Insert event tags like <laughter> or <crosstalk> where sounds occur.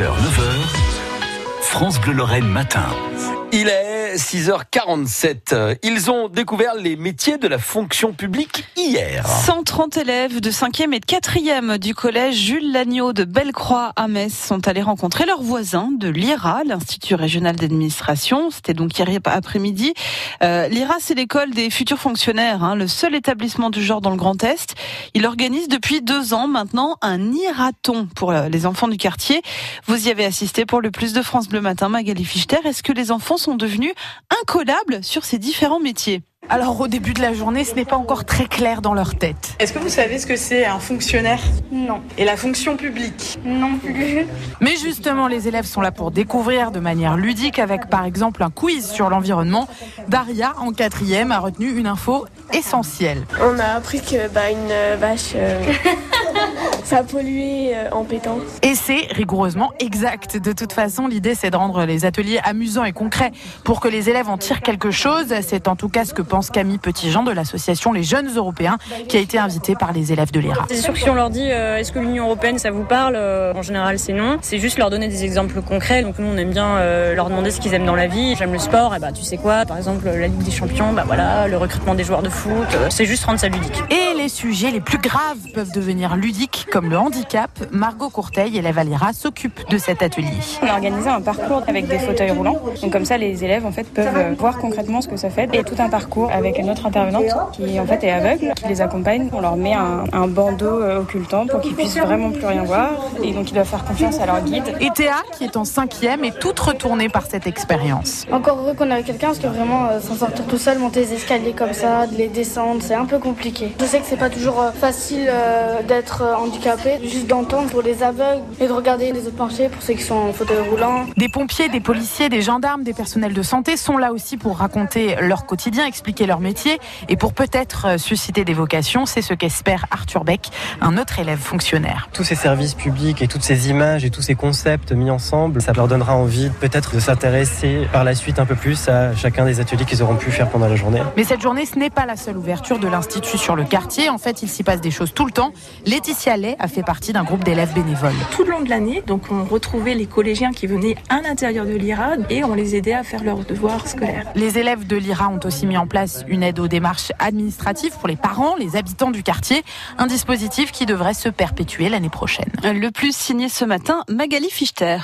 6h, 9h, France Bleu Lorraine matin. Il est 6h47. Ils ont découvert les métiers de la fonction publique hier. 130 élèves de 5e et de 4e du collège Jules Lagneau de Bellecroix à Metz sont allés rencontrer leurs voisins de l'IRA, l'Institut régional d'administration. C'était donc hier après-midi. Euh, L'IRA, c'est l'école des futurs fonctionnaires, hein, le seul établissement du genre dans le Grand Est. Il organise depuis deux ans maintenant un iraton pour les enfants du quartier. Vous y avez assisté pour le plus de France Bleu Matin, Magali Fichter. Est-ce que les enfants sont devenus incollables sur ces différents métiers alors au début de la journée, ce n'est pas encore très clair dans leur tête. Est-ce que vous savez ce que c'est un fonctionnaire? Non. Et la fonction publique? Non plus. <laughs> Mais justement, les élèves sont là pour découvrir de manière ludique avec par exemple un quiz sur l'environnement. Daria, en quatrième, a retenu une info essentielle. On a appris que bah, une vache... Euh, <laughs> ça polluait euh, en pétant. Et c'est rigoureusement exact. De toute façon, l'idée c'est de rendre les ateliers amusants et concrets pour que les élèves en tirent quelque chose. C'est en tout cas ce que pense Camille Petitjean de l'association Les Jeunes Européens qui a été invitée par les élèves de l'ERA. C'est sûr que si on leur dit euh, est-ce que l'Union Européenne ça vous parle euh, En général c'est non. C'est juste leur donner des exemples concrets. Donc nous on aime bien leur demander ce qu'ils aiment dans la vie. J'aime le sport, et bah tu sais quoi? Par exemple la Ligue des Champions, bah voilà, le recrutement des joueurs de foot. c'est juste rendre ça ludique. Et les sujets les plus graves peuvent devenir ludiques comme le handicap. Margot Courteil, élève à l'IRA, s'occupe de cet atelier. On a organisé un parcours avec des fauteuils roulants. Donc comme ça, les élèves en fait peuvent voir concrètement ce que ça fait et tout un parcours avec une autre intervenante qui en fait est aveugle, qui les accompagne. On leur met un, bandeau euh, occultant pour qu'ils puissent vraiment plus rien voir et donc ils doivent faire confiance à leur guide. Et Théa, qui est en cinquième, est toute retournée par cette expérience. Encore heureux qu'on ait quelqu'un parce que vraiment euh, s'en sortir tout seul, monter les escaliers comme ça, de les descendre, c'est un peu compliqué. Je sais que c'est pas toujours euh, facile d'être handicapé, juste d'entendre pour les aveugles et de regarder les autres marchés pour ceux qui sont en fauteuil roulant. Des pompiers, des policiers, des gendarmes, des personnels de santé sont là aussi pour raconter leur quotidien, expliquer leur métier et pour peut-être euh, susciter des vocations. C'est ce qu'espère Arthur Beck, un autre élève fonctionnaire. Tous ces services publics et toutes ces images et tous ces concepts mis ensemble, ça leur donnera envie peut-être de s'intéresser par la suite un peu plus à chacun des ateliers qu'ils auront pu faire pendant la journée. Mais cette journée, ce n'est pas la seule ouverture de l'Institut sur le quartier. En fait, il s'y passe des choses tout le temps. Laetitia Lay a fait partie d'un groupe d'élèves bénévoles. Tout le long de l'année, donc on retrouvait les collégiens qui venaient à l'intérieur de l'IRA et on les aidait à faire leurs devoirs scolaires. Les élèves de l'IRA ont aussi mis en place une aide aux démarches administratives pour les parents, les habitants du quartier, un dispositif qui devrait se perpétuer l'année prochaine. Le plus signé ce matin, Magali Fichter.